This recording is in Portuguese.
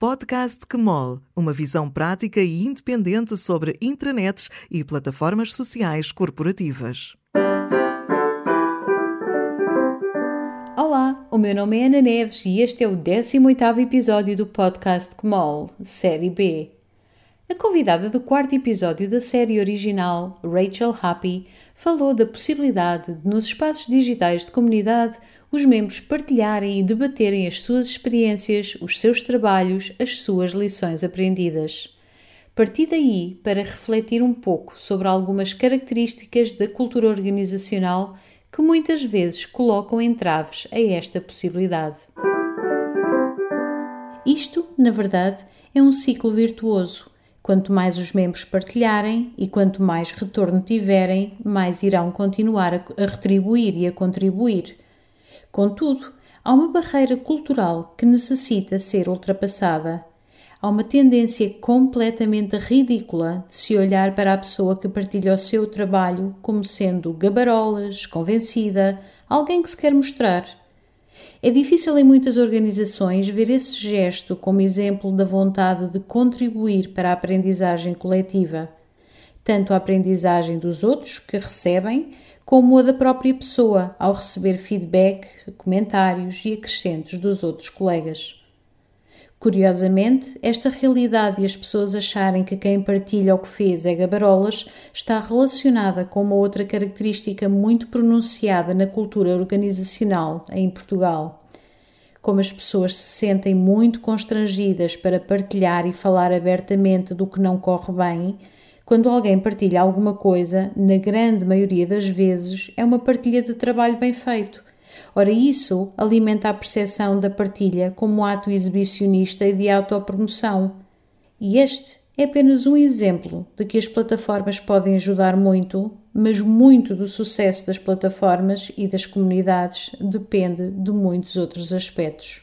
Podcast Kmol, uma visão prática e independente sobre intranets e plataformas sociais corporativas. Olá, o meu nome é Ana Neves e este é o 18º episódio do Podcast Kmol, Série B. A convidada do quarto episódio da série original, Rachel Happy, falou da possibilidade de, nos espaços digitais de comunidade, os membros partilharem e debaterem as suas experiências, os seus trabalhos, as suas lições aprendidas. Parti daí para refletir um pouco sobre algumas características da cultura organizacional que muitas vezes colocam entraves a esta possibilidade. Isto, na verdade, é um ciclo virtuoso Quanto mais os membros partilharem e quanto mais retorno tiverem, mais irão continuar a, retribuir e a contribuir. Contudo, há uma barreira cultural que necessita ser ultrapassada. Há uma tendência completamente ridícula de se olhar para a pessoa que partilha o seu trabalho como sendo gabarolas, convencida, alguém que se quer mostrar. É difícil em muitas organizações ver esse gesto como exemplo da vontade de contribuir para a aprendizagem coletiva, tanto a aprendizagem dos outros que recebem, como a da própria pessoa ao receber feedback, comentários e acrescentos dos outros colegas. Curiosamente, esta realidade de as pessoas acharem que quem partilha o que fez é gabarolas está relacionada com uma outra característica muito pronunciada na cultura organizacional em Portugal. Como as pessoas se sentem muito constrangidas para partilhar e falar abertamente do que não corre bem, quando alguém partilha alguma coisa, na grande maioria das vezes é uma partilha de trabalho bem feito Ora, isso alimenta a percepção da partilha como ato exibicionista e de autopromoção. E este é apenas um exemplo de que as plataformas podem ajudar muito, mas muito do sucesso das plataformas e das comunidades depende de muitos outros aspectos.